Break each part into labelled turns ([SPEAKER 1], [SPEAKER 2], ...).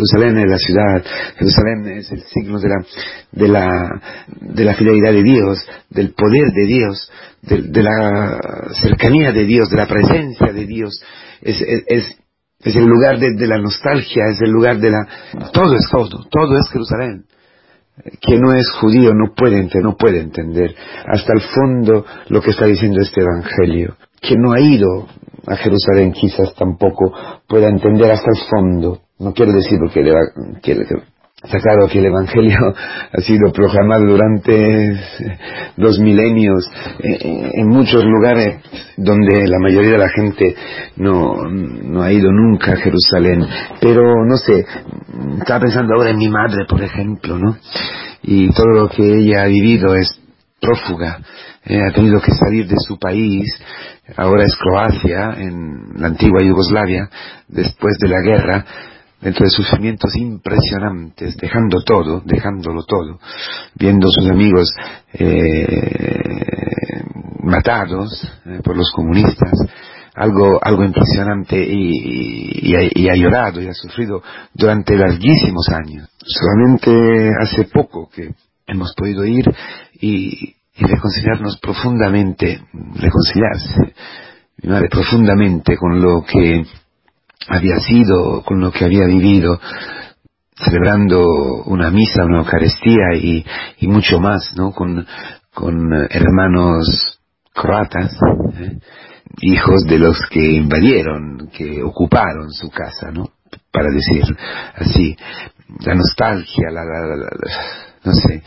[SPEAKER 1] Jerusalén es la ciudad, Jerusalén es el signo de la, de la, de la fidelidad de Dios, del poder de Dios, de, la cercanía de Dios, de la presencia de Dios. Es, es, es el lugar de, la nostalgia, es el lugar de la... Todo es todo, todo es Jerusalén. Quien no es judío no puede, no puede entender hasta el fondo lo que está diciendo este Evangelio. Quien no ha ido a Jerusalén quizás tampoco pueda entender hasta el fondo. No quiero decir porque está claro que el Evangelio ha sido proclamado durante dos milenios en muchos lugares donde la mayoría de la gente no, no ha ido nunca a Jerusalén. Pero no sé, estaba pensando ahora en mi madre, por ejemplo, ¿no? Y todo lo que ella ha vivido es prófuga. Eh, ha tenido que salir de su país, ahora es Croacia, en la antigua Yugoslavia, después de la guerra, dentro de sufrimientos impresionantes, dejando todo, dejándolo todo, viendo sus amigos eh, matados eh, por los comunistas, algo, algo impresionante y, ha, llorado y ha sufrido durante larguísimos años. Solamente hace poco que hemos podido ir y, y reconciliarnos profundamente, reconciliarse, mi profundamente con lo que había sido, con lo que había vivido, celebrando una misa, una Eucaristía y, mucho más, ¿no? Con, con hermanos croatas, ¿eh? hijos de los que invadieron, que ocuparon su casa, ¿no? Para decir así, la nostalgia, la, la no sé,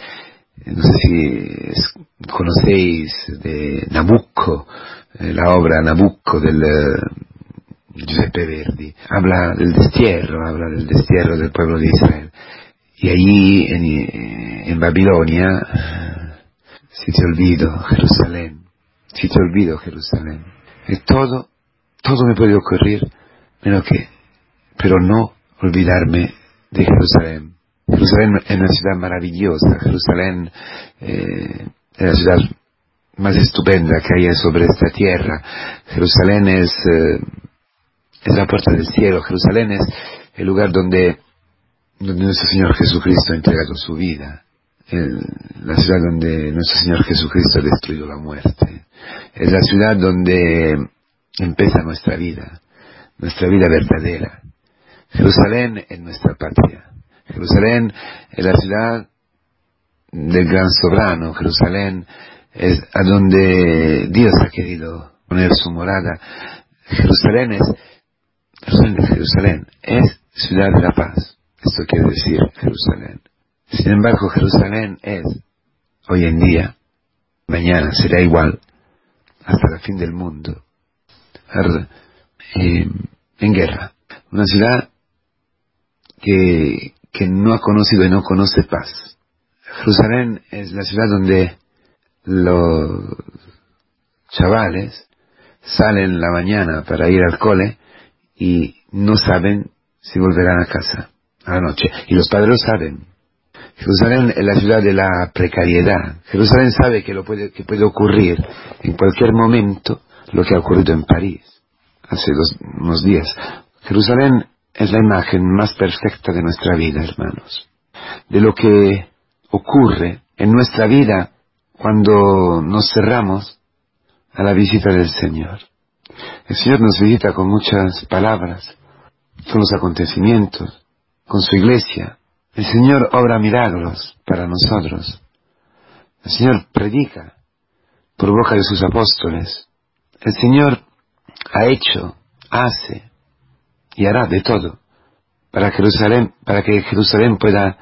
[SPEAKER 1] no sé si conocéis de Nabucco, eh, la obra Nabucco del eh, Giuseppe Verdi, habla del destierro, habla del destierro del pueblo de Israel. Y allí en, en Babilonia, si te olvido Jerusalén, si te olvido Jerusalén, y todo, todo me puede ocurrir, menos que, pero no olvidarme de Jerusalén. Jerusalén es una ciudad maravillosa, Jerusalén eh, es la ciudad más estupenda que haya sobre esta tierra. Jerusalén es, eh, es la puerta del cielo, Jerusalén es el lugar donde, donde nuestro Señor Jesucristo ha entregado su vida, la ciudad donde nuestro Señor Jesucristo ha destruido la muerte, es la ciudad donde empieza nuestra vida, nuestra vida verdadera. Jerusalén es nuestra patria. Jerusalén es la ciudad del gran soberano. Jerusalén es a donde Dios ha querido poner su morada. Jerusalén es, Jerusalén es ciudad de la paz. Esto quiere decir Jerusalén. Sin embargo, Jerusalén es, hoy en día, mañana será igual, hasta el fin del mundo, eh, en guerra. Una ciudad que, que no ha conocido y no conoce paz. Jerusalén es la ciudad donde los chavales salen la mañana para ir al cole y no saben si volverán a casa a la noche. Y los padres saben. Jerusalén es la ciudad de la precariedad. Jerusalén sabe que, lo puede, que puede ocurrir en cualquier momento lo que ha ocurrido en París hace unos días. Jerusalén es la imagen más perfecta de nuestra vida, hermanos. De lo que ocurre en nuestra vida cuando nos cerramos a la visita del Señor. El Señor nos visita con muchas palabras, con los acontecimientos, con su iglesia. El Señor obra milagros para nosotros. El Señor predica por boca de sus apóstoles. El Señor ha hecho, hace, y hará de todo para Jerusalén, para que Jerusalén pueda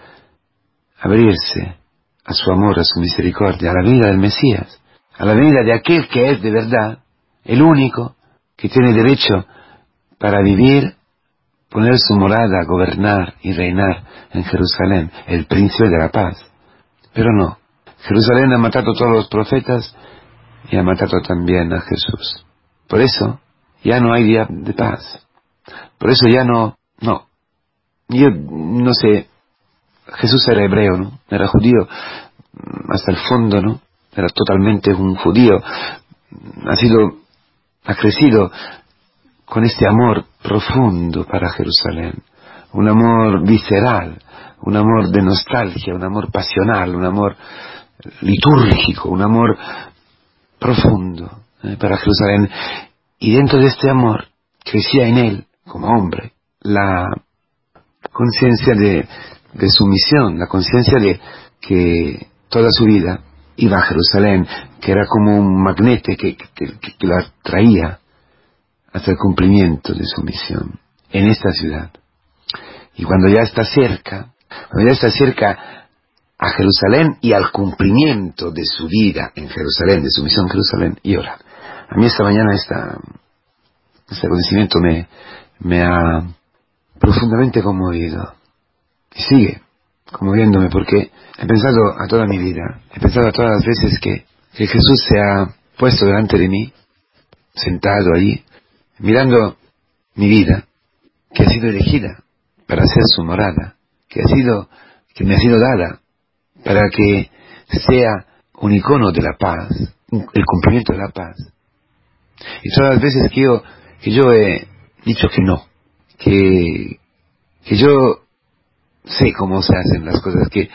[SPEAKER 1] abrirse a su amor, a su misericordia, a la vida del Mesías, a la vida de aquel que es de verdad, el único que tiene derecho para vivir, poner su morada, gobernar y reinar en Jerusalén, el príncipe de la paz. Pero no, Jerusalén ha matado a todos los profetas y ha matado también a Jesús. Por eso ya no hay día de paz. Por eso ya no, no. Yo no sé, Jesús era hebreo, ¿no? Era judío hasta el fondo, ¿no? Era totalmente un judío. Ha sido, ha crecido con este amor profundo para Jerusalén. un amor visceral, un amor de nostalgia, un amor pasional, un amor litúrgico, un amor profundo eh, para Jerusalén. Y dentro de este amor crecía en él, como hombre, la conciencia de, de sumisión, la conciencia de que toda su vida iba a Jerusalén, que era como un magnete que, que, que, lo atraía hasta el cumplimiento de su misión en esta ciudad. Y cuando ya está cerca, cuando ya está cerca a Jerusalén y al cumplimiento de su vida en Jerusalén, de su misión en Jerusalén, y ahora, a mí esta mañana esta, este acontecimiento me, me ha profundamente conmovido. Sigue conmoviéndome porque he pensado a toda mi vida, he pensado a todas las veces que, que Jesús se ha puesto delante de mí, sentado allí, mirando mi vida, que ha sido elegida para ser su morada, que ha sido, que me ha sido dada para que sea un icono de la paz, el cumplimiento de la paz. Y todas las veces que yo, que yo he dicho que no, que, que yo sé cómo se hacen las cosas, que,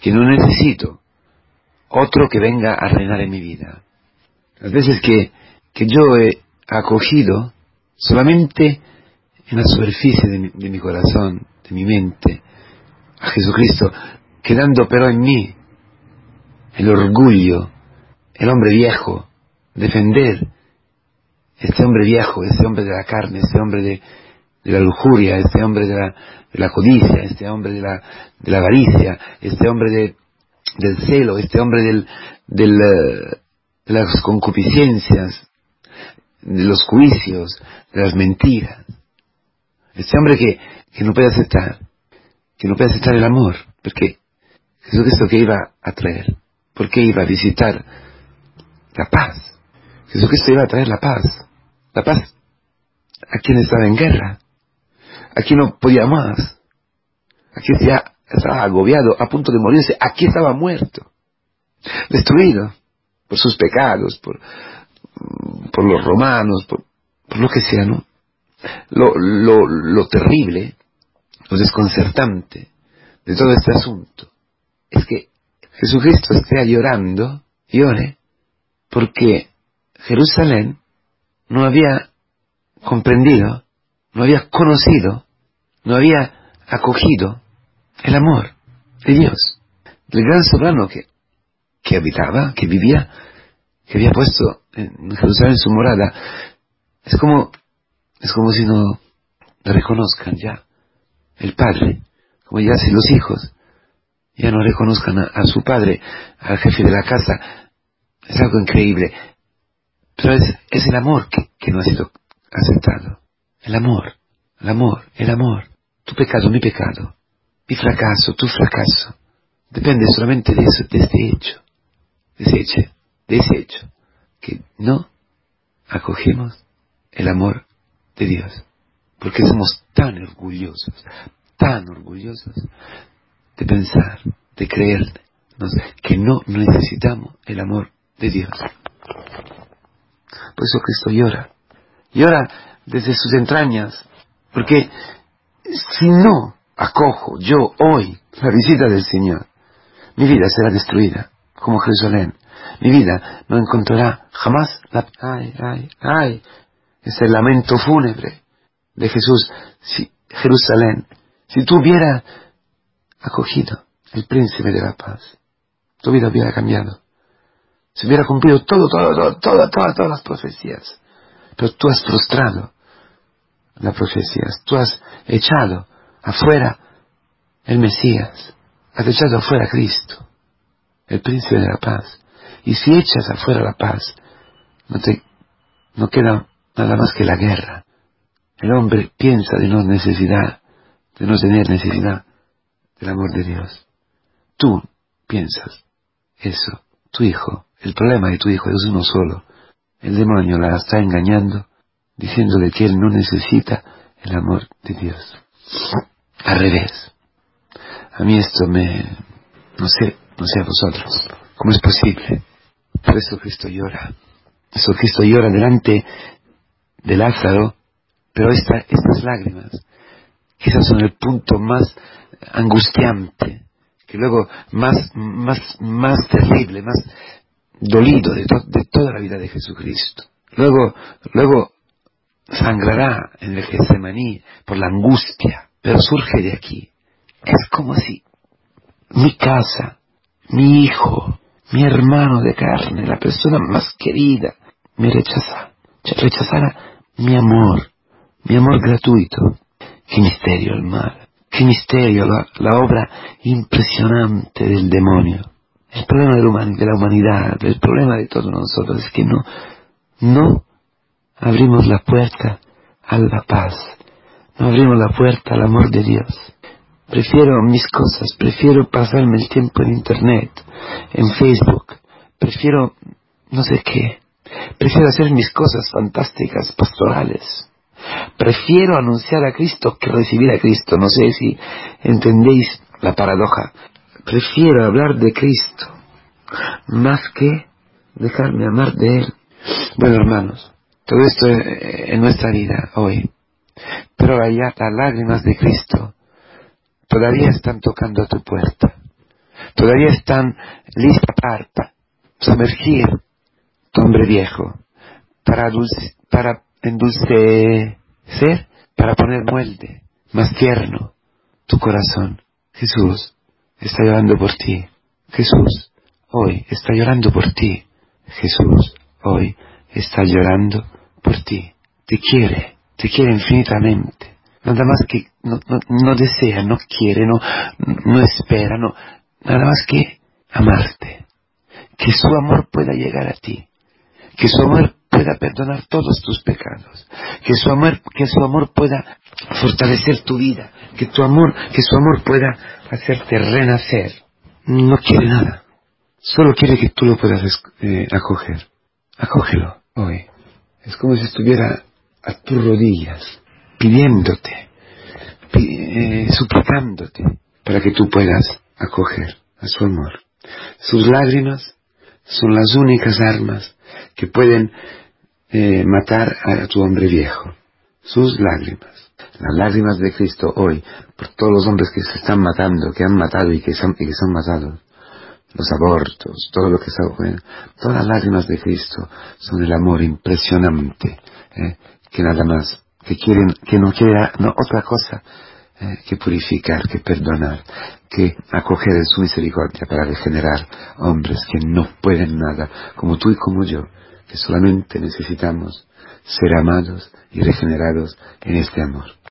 [SPEAKER 1] que no necesito otro que venga a reinar en mi vida. Las veces que, que yo he acogido solamente en la superficie de mi, de mi corazón, de mi mente, a Jesucristo, quedando pero en mí el orgullo, el hombre viejo, defender este hombre viejo, este hombre de la carne, este hombre de, de la lujuria, este hombre de la, de codicia, este hombre de la, de la avaricia, este hombre de, del celo, este hombre del, del, eh, de las concupiscencias, de los juicios, de las mentiras. Este hombre que, que no puede aceptar, que no puede aceptar el amor, porque Jesucristo que iba a traer, porque iba a visitar la paz. Jesucristo iba a traer la paz, la paz a quien estaba en guerra, a quien no podía más, a quien ya estaba agobiado, a punto de morirse, aquí estaba muerto, destruido por sus pecados, por, por los romanos, por, por lo que sea, ¿no? Lo, lo, lo terrible, lo desconcertante de todo este asunto es que Jesucristo esté llorando, llore, porque Jerusalén no había comprendido, no había conocido, no había acogido el amor de Dios, del gran soberano que, que habitaba, que vivía, que había puesto en Jerusalén su morada. Es como, es como si no reconozcan ya el Padre, como ya si los hijos ya no reconozcan a, su padre, al jefe de la casa. Es algo increíble. Pero es, es el amor que, que no ha sido aceptado. El amor, el amor, el amor. Tu pecado, mi pecado. Mi fracaso, tu fracaso. Depende solamente de eso, de este hecho. De ese hecho, de ese hecho. Que no acogemos el amor de Dios. Porque somos tan orgullosos, tan orgullosos de pensar, de creer que no necesitamos el amor de Dios. Por eso Cristo llora. Llora desde sus entrañas, porque si no acojo yo hoy la visita del Señor, mi vida será destruida, como Jerusalén. Mi vida no encontrará jamás la... Ay, ay, ay, ese lamento fúnebre de Jesús. Si Jerusalén, si tú hubieras acogido el príncipe de la paz, tu vida hubiera cambiado. Se hubiera cumplido todo, todo, todo, todas, todas, todas las profecías. Pero tú has frustrado las profecías, tú has echado afuera el Mesías, has echado afuera a Cristo, el príncipe de la paz. Y si echas afuera la paz, no te, no queda nada más que la guerra. El hombre piensa de no necesidad, de no tener necesidad del amor de Dios. Tú piensas eso, tu hijo, el problema de tu hijo es uno solo. El demonio la está engañando, diciéndole que él no necesita el amor de Dios. Al revés. A mí esto me... no sé, no sé a vosotros. ¿Cómo es posible? Por eso Cristo llora. Eso Cristo llora delante de Lázaro, pero estas lágrimas quizás son el punto más angustiante, que luego más, más, más terrible, más dolido de, de toda la vida de Jesucristo. Luego, luego sangrará en el Getsemaní por la angustia, pero surge de aquí. Es como si mi casa, mi hijo, mi hermano de carne, la persona más querida, me rechazara, rechazara mi amor, mi amor gratuito. Qué misterio el mal, qué misterio la, la obra impresionante del demonio. El problema de la humanidad, el problema de todos nosotros es que no, no abrimos la puerta a la paz, no abrimos la puerta al amor de Dios. Prefiero mis cosas, prefiero pasarme el tiempo en Internet, en Facebook, prefiero no sé qué, prefiero hacer mis cosas fantásticas, pastorales. Prefiero anunciar a Cristo que recibir a Cristo. No sé si entendéis la paradoja. Prefiero hablar de Cristo más que dejarme amar de Él. Bueno, hermanos, todo esto en nuestra vida hoy. Pero allá las lágrimas de Cristo todavía están tocando a tu puerta. Todavía están listas para sumergir tu hombre viejo, para, para endulcecer, para poner muelde más tierno tu corazón. Jesús está llorando por ti. Jesús hoy está llorando por ti. Jesús hoy está llorando por ti. Te quiere, te quiere infinitamente. Nada más que no, no, desea, no quiere, no, no espera, no, nada más que amarte. Que su amor pueda llegar a ti. Que su amor pueda perdonar todos tus pecados. Que su amor, que su amor pueda fortalecer tu vida. Que tu amor, que su amor pueda hacerte renacer. No quiere nada. Solo quiere que tú lo puedas eh, acoger. Acógelo hoy. Es como si estuviera a tus rodillas, pidiéndote, eh, suplicándote, para que tú puedas acoger a su amor. Sus lágrimas son las únicas armas que pueden eh, matar a tu hombre viejo. Sus lágrimas. Las lágrimas de Cristo hoy, por todos los hombres que se están matando, que han matado y que son, y que son matados, los abortos, todo lo que está ocurriendo, todas las lágrimas de Cristo son el amor impresionante, eh, que nada más, que quieren, que no quiera no, otra cosa eh, que purificar, que perdonar, que acoger en su misericordia para regenerar hombres que no pueden nada, como tú y como yo, que solamente necesitamos ser amados y regenerados en este amor.